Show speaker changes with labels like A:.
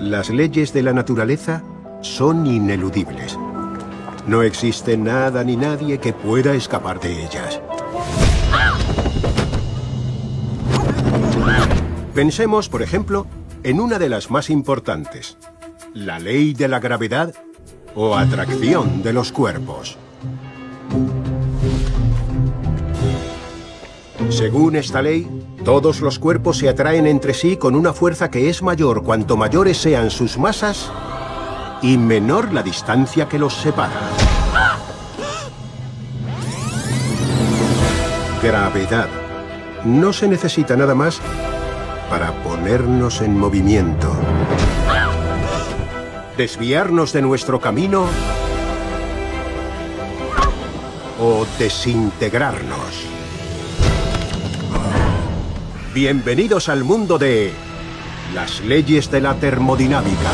A: Las leyes de la naturaleza son ineludibles. No existe nada ni nadie que pueda escapar de ellas. Pensemos, por ejemplo, en una de las más importantes, la ley de la gravedad o atracción de los cuerpos. Según esta ley, todos los cuerpos se atraen entre sí con una fuerza que es mayor cuanto mayores sean sus masas y menor la distancia que los separa. Gravedad. No se necesita nada más para ponernos en movimiento. Desviarnos de nuestro camino o desintegrarnos. Bienvenidos al mundo de las leyes de la termodinámica.